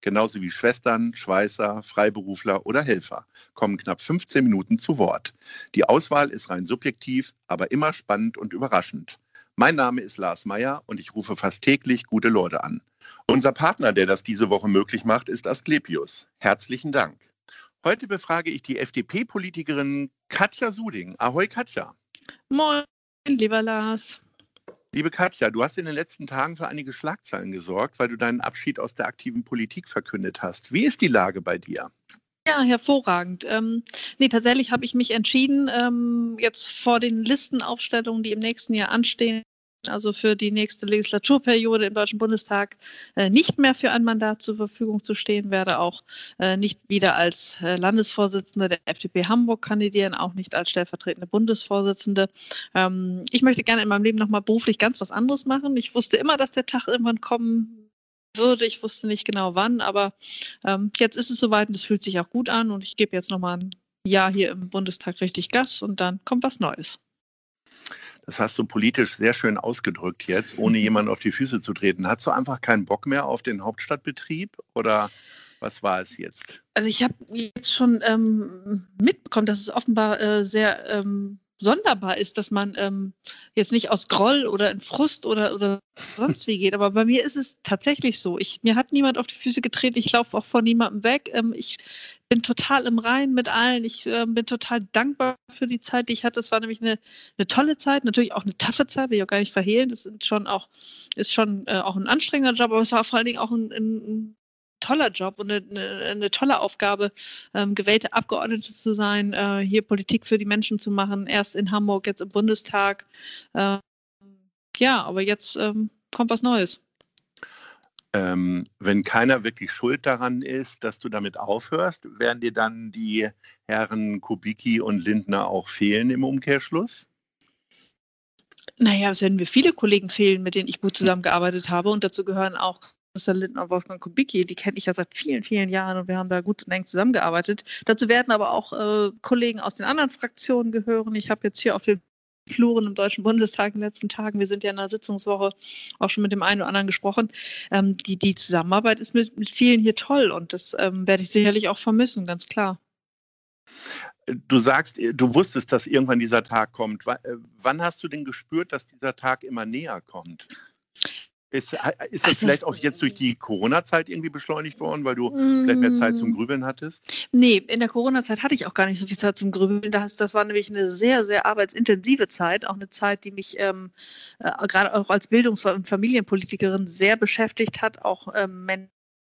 genauso wie Schwestern, Schweißer, Freiberufler oder Helfer, kommen knapp 15 Minuten zu Wort. Die Auswahl ist rein subjektiv, aber immer spannend und überraschend. Mein Name ist Lars Meyer und ich rufe fast täglich gute Leute an. Unser Partner, der das diese Woche möglich macht, ist Asklepios. Herzlichen Dank. Heute befrage ich die FDP-Politikerin Katja Suding. Ahoi, Katja. Moin, lieber Lars. Liebe Katja, du hast in den letzten Tagen für einige Schlagzeilen gesorgt, weil du deinen Abschied aus der aktiven Politik verkündet hast. Wie ist die Lage bei dir? Ja, hervorragend. Ähm, nee, tatsächlich habe ich mich entschieden, ähm, jetzt vor den Listenaufstellungen, die im nächsten Jahr anstehen, also für die nächste Legislaturperiode im Deutschen Bundestag äh, nicht mehr für ein Mandat zur Verfügung zu stehen, werde auch äh, nicht wieder als äh, Landesvorsitzende der FDP Hamburg kandidieren, auch nicht als stellvertretende Bundesvorsitzende. Ähm, ich möchte gerne in meinem Leben nochmal beruflich ganz was anderes machen. Ich wusste immer, dass der Tag irgendwann kommen würde. Ich wusste nicht genau wann, aber ähm, jetzt ist es soweit und es fühlt sich auch gut an und ich gebe jetzt nochmal ein Jahr hier im Bundestag richtig Gas und dann kommt was Neues. Das hast du politisch sehr schön ausgedrückt jetzt, ohne jemanden auf die Füße zu treten. Hast du einfach keinen Bock mehr auf den Hauptstadtbetrieb oder was war es jetzt? Also ich habe jetzt schon ähm, mitbekommen, dass es offenbar äh, sehr ähm, sonderbar ist, dass man ähm, jetzt nicht aus Groll oder in Frust oder, oder sonst wie geht. Aber bei mir ist es tatsächlich so. Ich, mir hat niemand auf die Füße getreten. Ich laufe auch vor niemandem weg. Ähm, ich bin total im Rein mit allen. Ich äh, bin total dankbar für die Zeit, die ich hatte. Es war nämlich eine, eine tolle Zeit, natürlich auch eine taffe Zeit, will ich auch gar nicht verhehlen. Das ist schon auch, ist schon äh, auch ein anstrengender Job, aber es war vor allen Dingen auch ein, ein toller Job und eine, eine, eine tolle Aufgabe, ähm, gewählte Abgeordnete zu sein, äh, hier Politik für die Menschen zu machen. Erst in Hamburg, jetzt im Bundestag. Äh, ja, aber jetzt ähm, kommt was Neues. Ähm, wenn keiner wirklich schuld daran ist, dass du damit aufhörst, werden dir dann die Herren Kubicki und Lindner auch fehlen im Umkehrschluss? Naja, es werden mir viele Kollegen fehlen, mit denen ich gut zusammengearbeitet habe. Und dazu gehören auch Christian Lindner und Wolfgang Kubicki, die kenne ich ja seit vielen, vielen Jahren und wir haben da gut und eng zusammengearbeitet. Dazu werden aber auch äh, Kollegen aus den anderen Fraktionen gehören. Ich habe jetzt hier auf den Fluren im Deutschen Bundestag in den letzten Tagen, wir sind ja in der Sitzungswoche auch schon mit dem einen oder anderen gesprochen, ähm, die, die Zusammenarbeit ist mit, mit vielen hier toll und das ähm, werde ich sicherlich auch vermissen, ganz klar. Du sagst, du wusstest, dass irgendwann dieser Tag kommt. W äh, wann hast du denn gespürt, dass dieser Tag immer näher kommt? Ist, äh, ist das Ach, vielleicht das, auch jetzt durch die Corona-Zeit irgendwie beschleunigt worden, weil du mm, vielleicht mehr Zeit zum mm. Grübeln hattest? Nee, in der Corona-Zeit hatte ich auch gar nicht so viel Zeit zum Grübeln. Das, das war nämlich eine sehr, sehr arbeitsintensive Zeit, auch eine Zeit, die mich ähm, äh, gerade auch als Bildungs- und Familienpolitikerin sehr beschäftigt hat, auch ähm,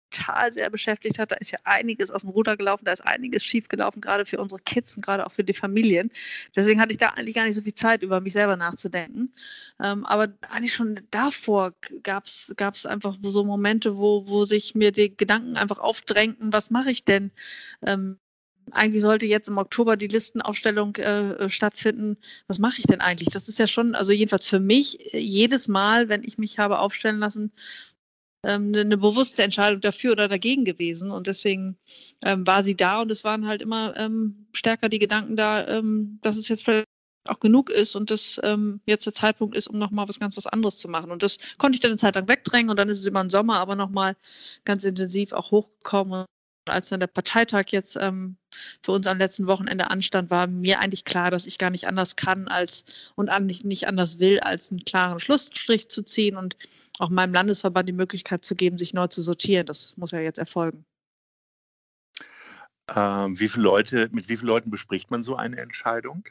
mental sehr beschäftigt hat. Da ist ja einiges aus dem Ruder gelaufen, da ist einiges schiefgelaufen, gerade für unsere Kids und gerade auch für die Familien. Deswegen hatte ich da eigentlich gar nicht so viel Zeit, über mich selber nachzudenken. Ähm, aber eigentlich schon davor gab es einfach so Momente, wo, wo sich mir die Gedanken einfach aufdrängten, was mache ich denn? Ähm, eigentlich sollte jetzt im Oktober die Listenaufstellung äh, stattfinden. Was mache ich denn eigentlich? Das ist ja schon, also jedenfalls für mich, äh, jedes Mal, wenn ich mich habe aufstellen lassen, ähm, eine, eine, bewusste Entscheidung dafür oder dagegen gewesen. Und deswegen ähm, war sie da und es waren halt immer ähm, stärker die Gedanken da, ähm, dass es jetzt vielleicht auch genug ist und das ähm, jetzt der Zeitpunkt ist, um nochmal was ganz was anderes zu machen. Und das konnte ich dann eine Zeit lang wegdrängen und dann ist es über den Sommer aber nochmal ganz intensiv auch hochgekommen als dann der Parteitag jetzt ähm, für uns am letzten Wochenende anstand, war mir eigentlich klar, dass ich gar nicht anders kann als und nicht, nicht anders will, als einen klaren Schlussstrich zu ziehen und auch meinem Landesverband die Möglichkeit zu geben, sich neu zu sortieren. Das muss ja jetzt erfolgen. Ähm, wie viele Leute, mit wie vielen Leuten bespricht man so eine Entscheidung?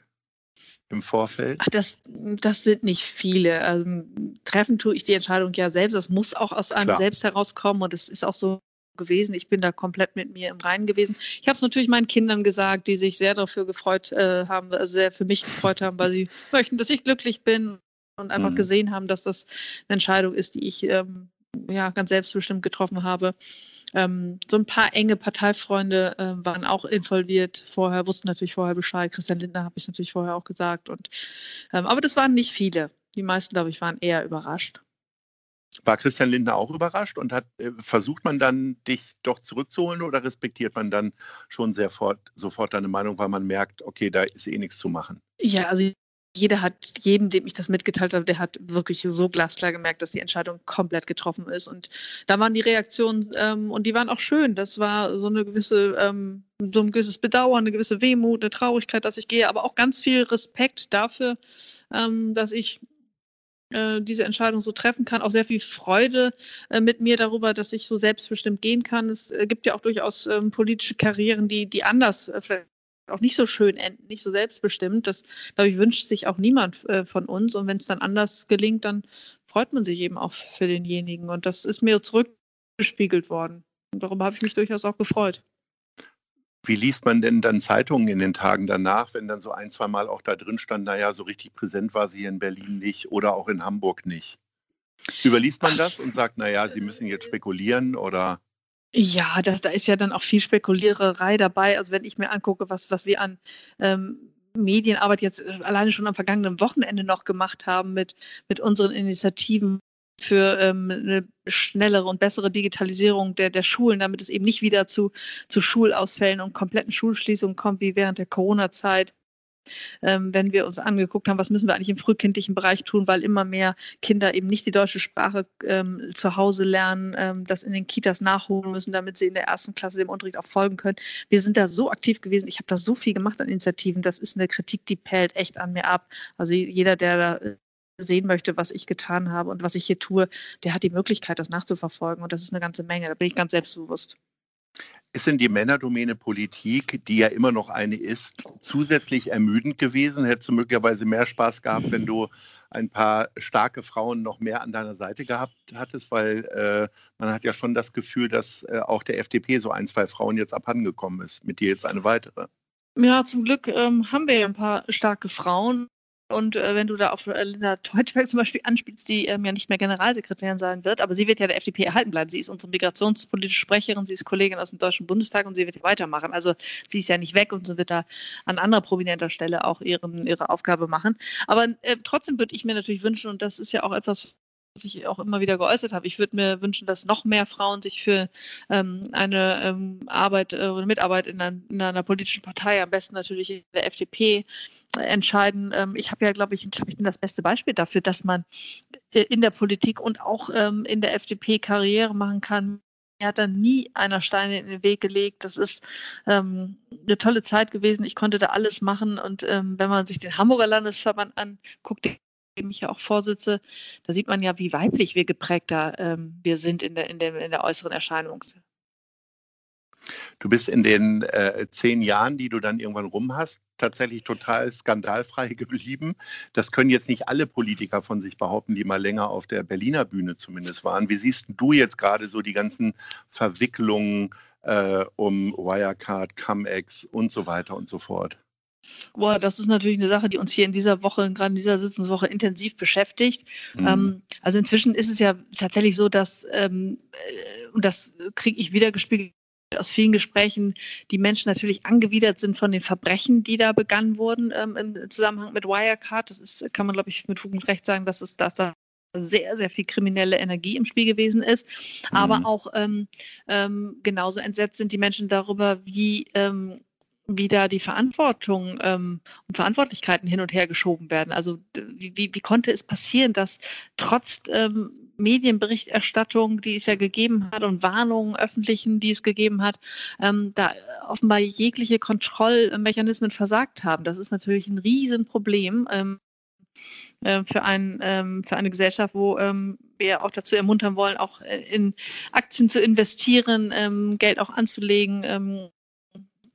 im Vorfeld? Ach, das, das sind nicht viele. Ähm, treffen tue ich die Entscheidung ja selbst. Das muss auch aus einem Klar. selbst herauskommen und es ist auch so gewesen. Ich bin da komplett mit mir im Reinen gewesen. Ich habe es natürlich meinen Kindern gesagt, die sich sehr dafür gefreut äh, haben, also sehr für mich gefreut haben, weil sie möchten, dass ich glücklich bin und einfach mhm. gesehen haben, dass das eine Entscheidung ist, die ich ähm, ja ganz selbstbestimmt getroffen habe. ähm, so ein paar enge Parteifreunde äh, waren auch involviert vorher, wussten natürlich vorher Bescheid. Christian Lindner habe ich natürlich vorher auch gesagt. Und, ähm, aber das waren nicht viele. Die meisten, glaube ich, waren eher überrascht. War Christian Lindner auch überrascht und hat äh, versucht man dann, dich doch zurückzuholen oder respektiert man dann schon sehr fort, sofort deine Meinung, weil man merkt, okay, da ist eh nichts zu machen? Ja, also jeder hat, jedem, dem ich das mitgeteilt habe, der hat wirklich so glasklar gemerkt, dass die Entscheidung komplett getroffen ist. Und da waren die Reaktionen ähm, und die waren auch schön. Das war so eine gewisse, ähm, so ein gewisses Bedauern, eine gewisse Wehmut, eine Traurigkeit, dass ich gehe, aber auch ganz viel Respekt dafür, ähm, dass ich äh, diese Entscheidung so treffen kann. Auch sehr viel Freude äh, mit mir darüber, dass ich so selbstbestimmt gehen kann. Es äh, gibt ja auch durchaus ähm, politische Karrieren, die, die anders vielleicht auch nicht so schön enden, nicht so selbstbestimmt. Das, glaube ich, wünscht sich auch niemand von uns. Und wenn es dann anders gelingt, dann freut man sich eben auch für denjenigen. Und das ist mir zurückgespiegelt worden. Und darüber habe ich mich durchaus auch gefreut. Wie liest man denn dann Zeitungen in den Tagen danach, wenn dann so ein, zwei Mal auch da drin stand, naja, so richtig präsent war sie hier in Berlin nicht oder auch in Hamburg nicht? Überliest man das und sagt, naja, Sie müssen jetzt spekulieren oder? Ja, das, da ist ja dann auch viel Spekuliererei dabei. Also wenn ich mir angucke, was, was wir an ähm, Medienarbeit jetzt äh, alleine schon am vergangenen Wochenende noch gemacht haben mit, mit unseren Initiativen für ähm, eine schnellere und bessere Digitalisierung der, der Schulen, damit es eben nicht wieder zu, zu Schulausfällen und kompletten Schulschließungen kommt wie während der Corona-Zeit ähm, wenn wir uns angeguckt haben, was müssen wir eigentlich im frühkindlichen Bereich tun, weil immer mehr Kinder eben nicht die deutsche Sprache ähm, zu Hause lernen, ähm, das in den Kitas nachholen müssen, damit sie in der ersten Klasse dem Unterricht auch folgen können. Wir sind da so aktiv gewesen. Ich habe da so viel gemacht an Initiativen. Das ist eine Kritik, die pellt echt an mir ab. Also jeder, der da sehen möchte, was ich getan habe und was ich hier tue, der hat die Möglichkeit, das nachzuverfolgen. Und das ist eine ganze Menge. Da bin ich ganz selbstbewusst. Ist denn die Männerdomäne Politik, die ja immer noch eine ist, zusätzlich ermüdend gewesen? Hättest du möglicherweise mehr Spaß gehabt, wenn du ein paar starke Frauen noch mehr an deiner Seite gehabt hattest? Weil äh, man hat ja schon das Gefühl, dass äh, auch der FDP so ein, zwei Frauen jetzt abhandengekommen ist. Mit dir jetzt eine weitere. Ja, zum Glück ähm, haben wir ja ein paar starke Frauen. Und äh, wenn du da auf äh, Linda Teutfeld zum Beispiel anspielst, die ähm, ja nicht mehr Generalsekretärin sein wird, aber sie wird ja der FDP erhalten bleiben. Sie ist unsere migrationspolitische Sprecherin, sie ist Kollegin aus dem Deutschen Bundestag und sie wird weitermachen. Also sie ist ja nicht weg und sie wird da an anderer prominenter Stelle auch ihren, ihre Aufgabe machen. Aber äh, trotzdem würde ich mir natürlich wünschen, und das ist ja auch etwas, was ich auch immer wieder geäußert habe. Ich würde mir wünschen, dass noch mehr Frauen sich für ähm, eine ähm, Arbeit äh, oder Mitarbeit in, ein, in, einer politischen Partei, am besten natürlich in der FDP, äh, entscheiden. Ähm, ich habe ja, glaube ich, ich, ich bin das beste Beispiel dafür, dass man äh, in der Politik und auch ähm, in der FDP Karriere machen kann. Er hat da nie einer Steine in den Weg gelegt. Das ist ähm, eine tolle Zeit gewesen. Ich konnte da alles machen. Und ähm, wenn man sich den Hamburger Landesverband anguckt, dem ich ja auch vorsitze, da sieht man ja, wie weiblich wir geprägter ähm, wir sind in der, in, der, in der äußeren Erscheinung. Du bist in den äh, zehn Jahren, die du dann irgendwann rum hast, tatsächlich total skandalfrei geblieben. Das können jetzt nicht alle Politiker von sich behaupten, die mal länger auf der Berliner Bühne zumindest waren. Wie siehst du jetzt gerade so die ganzen Verwicklungen äh, um Wirecard, Cum-Ex und so weiter und so fort? Boah, das ist natürlich eine Sache, die uns hier in dieser Woche, gerade in dieser Sitzungswoche intensiv beschäftigt. Mhm. Ähm, also inzwischen ist es ja tatsächlich so, dass, ähm, äh, und das kriege ich wieder gespiegelt aus vielen Gesprächen, die Menschen natürlich angewidert sind von den Verbrechen, die da begangen wurden ähm, im Zusammenhang mit Wirecard. Das ist, kann man, glaube ich, mit Fug und Recht sagen, dass es dass da sehr, sehr viel kriminelle Energie im Spiel gewesen ist. Mhm. Aber auch ähm, ähm, genauso entsetzt sind die Menschen darüber, wie ähm, wie da die Verantwortung ähm, und Verantwortlichkeiten hin und her geschoben werden. Also wie, wie, wie konnte es passieren, dass trotz ähm, Medienberichterstattung, die es ja gegeben hat, und Warnungen öffentlichen, die es gegeben hat, ähm, da offenbar jegliche Kontrollmechanismen versagt haben. Das ist natürlich ein Riesenproblem ähm, äh, für, ein, ähm, für eine Gesellschaft, wo ähm, wir auch dazu ermuntern wollen, auch äh, in Aktien zu investieren, ähm, Geld auch anzulegen, ähm,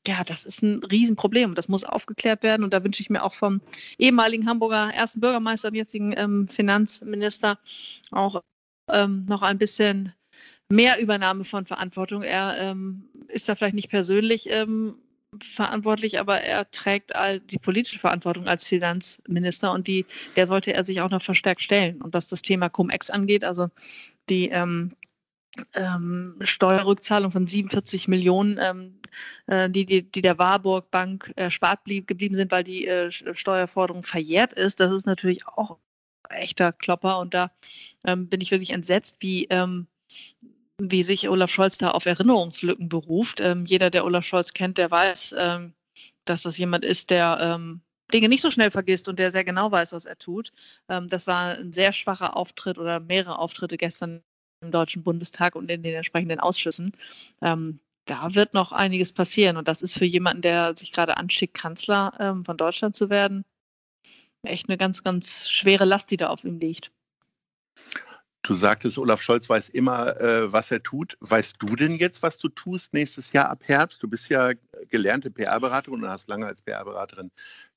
ja, das ist ein Riesenproblem. Das muss aufgeklärt werden. Und da wünsche ich mir auch vom ehemaligen Hamburger ersten Bürgermeister und jetzigen ähm, Finanzminister auch ähm, noch ein bisschen mehr Übernahme von Verantwortung. Er ähm, ist da vielleicht nicht persönlich ähm, verantwortlich, aber er trägt all die politische Verantwortung als Finanzminister und die, der sollte er sich auch noch verstärkt stellen. Und was das Thema Cum-Ex angeht, also die ähm, ähm, Steuerrückzahlung von 47 Millionen, ähm, äh, die, die, die der Warburg Bank erspart blieb, geblieben sind, weil die äh, Steuerforderung verjährt ist. Das ist natürlich auch echter Klopper und da ähm, bin ich wirklich entsetzt, wie, ähm, wie sich Olaf Scholz da auf Erinnerungslücken beruft. Ähm, jeder, der Olaf Scholz kennt, der weiß, ähm, dass das jemand ist, der ähm, Dinge nicht so schnell vergisst und der sehr genau weiß, was er tut. Ähm, das war ein sehr schwacher Auftritt oder mehrere Auftritte gestern im Deutschen Bundestag und in den entsprechenden Ausschüssen. Da wird noch einiges passieren. Und das ist für jemanden, der sich gerade anschickt, Kanzler ähm, von Deutschland zu werden, echt eine ganz, ganz schwere Last, die da auf ihm liegt. Du sagtest, Olaf Scholz weiß immer, äh, was er tut. Weißt du denn jetzt, was du tust nächstes Jahr ab Herbst? Du bist ja gelernte PR-Beraterin und hast lange als PR-Beraterin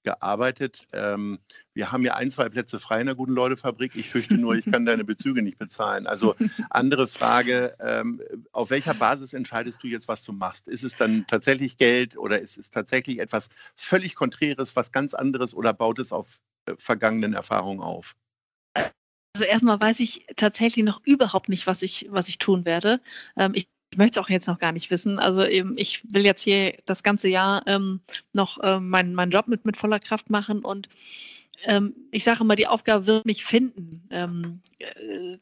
gearbeitet. Ähm, wir haben ja ein, zwei Plätze frei in der guten Leute-Fabrik. Ich fürchte nur, ich kann deine Bezüge nicht bezahlen. Also andere Frage, ähm, auf welcher Basis entscheidest du jetzt, was du machst? Ist es dann tatsächlich Geld oder ist es tatsächlich etwas völlig Konträres, was ganz anderes oder baut es auf äh, vergangenen Erfahrungen auf? Also erstmal weiß ich tatsächlich noch überhaupt nicht, was ich, was ich tun werde. Ähm, ich möchte es auch jetzt noch gar nicht wissen. Also eben, ich will jetzt hier das ganze Jahr ähm, noch äh, meinen mein Job mit, mit voller Kraft machen und ähm, ich sage immer, die Aufgabe wird mich finden. Ähm, äh,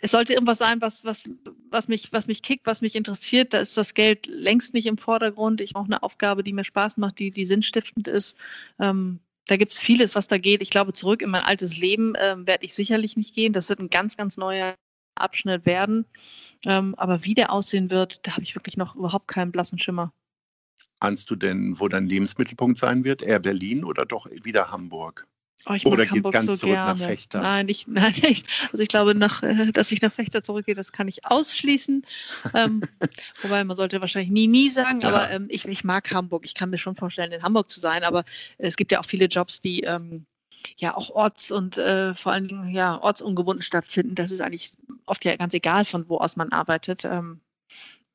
es sollte irgendwas sein, was, was, was, mich, was mich kickt, was mich interessiert. Da ist das Geld längst nicht im Vordergrund. Ich brauche eine Aufgabe, die mir Spaß macht, die, die sinnstiftend ist. Ähm, da gibt es vieles, was da geht. Ich glaube, zurück in mein altes Leben ähm, werde ich sicherlich nicht gehen. Das wird ein ganz, ganz neuer Abschnitt werden. Ähm, aber wie der aussehen wird, da habe ich wirklich noch überhaupt keinen blassen Schimmer. Ahnst du denn, wo dein Lebensmittelpunkt sein wird? Eher Berlin oder doch wieder Hamburg? Oh, Oder geht ganz so zurück gerne. nach Fechter? Nein, ich, nein ich, also ich glaube, nach, äh, dass ich nach Fechter zurückgehe, das kann ich ausschließen. ähm, wobei man sollte wahrscheinlich nie, nie sagen, ja. aber ähm, ich, ich mag Hamburg. Ich kann mir schon vorstellen, in Hamburg zu sein, aber es gibt ja auch viele Jobs, die ähm, ja auch orts- und äh, vor allen Dingen ja ortsungebunden stattfinden. Das ist eigentlich oft ja ganz egal, von wo aus man arbeitet. Ähm,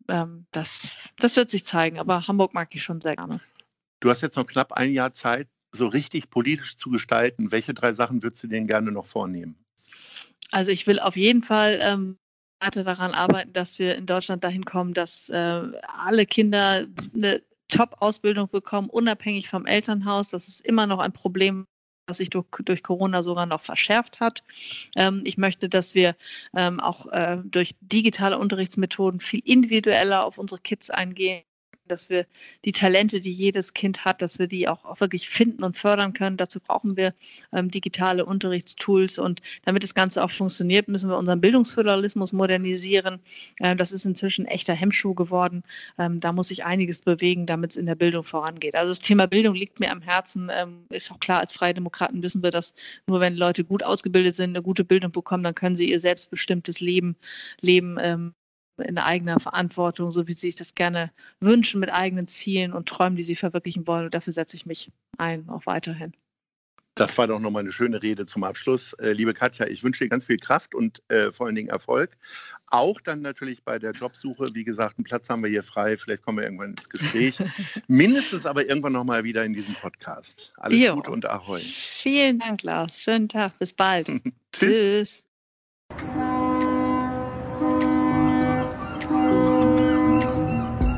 ähm, das, das wird sich zeigen, aber Hamburg mag ich schon sehr gerne. Du hast jetzt noch knapp ein Jahr Zeit, so richtig politisch zu gestalten, welche drei Sachen würdest du denn gerne noch vornehmen? Also ich will auf jeden Fall ähm, weiter daran arbeiten, dass wir in Deutschland dahin kommen, dass äh, alle Kinder eine Top-Ausbildung bekommen, unabhängig vom Elternhaus. Das ist immer noch ein Problem, was sich durch, durch Corona sogar noch verschärft hat. Ähm, ich möchte, dass wir ähm, auch äh, durch digitale Unterrichtsmethoden viel individueller auf unsere Kids eingehen dass wir die Talente, die jedes Kind hat, dass wir die auch, wirklich finden und fördern können. Dazu brauchen wir ähm, digitale Unterrichtstools und damit das Ganze auch funktioniert, müssen wir unseren Bildungsföderalismus modernisieren. Ähm, das ist inzwischen echter Hemmschuh geworden. Ähm, da muss sich einiges bewegen, damit es in der Bildung vorangeht. Also das Thema Bildung liegt mir am Herzen. Ähm, ist auch klar, als Freie Demokraten wissen wir, dass nur wenn Leute gut ausgebildet sind, eine gute Bildung bekommen, dann können sie ihr selbstbestimmtes Leben leben ähm, in eigener Verantwortung, so wie sie sich das gerne wünschen, mit eigenen Zielen und Träumen, die sie verwirklichen wollen. Und dafür setze ich mich ein, auch weiterhin. Das war doch nochmal eine schöne Rede zum Abschluss. Äh, liebe Katja, ich wünsche dir ganz viel Kraft und äh, vor allen Dingen Erfolg. Auch dann natürlich bei der Jobsuche. Wie gesagt, einen Platz haben wir hier frei. Vielleicht kommen wir irgendwann ins Gespräch. Mindestens aber irgendwann nochmal wieder in diesem Podcast. Alles jo. Gute und Ahoi. Vielen Dank, Lars. Schönen Tag. Bis bald. Tschüss. Tschüss.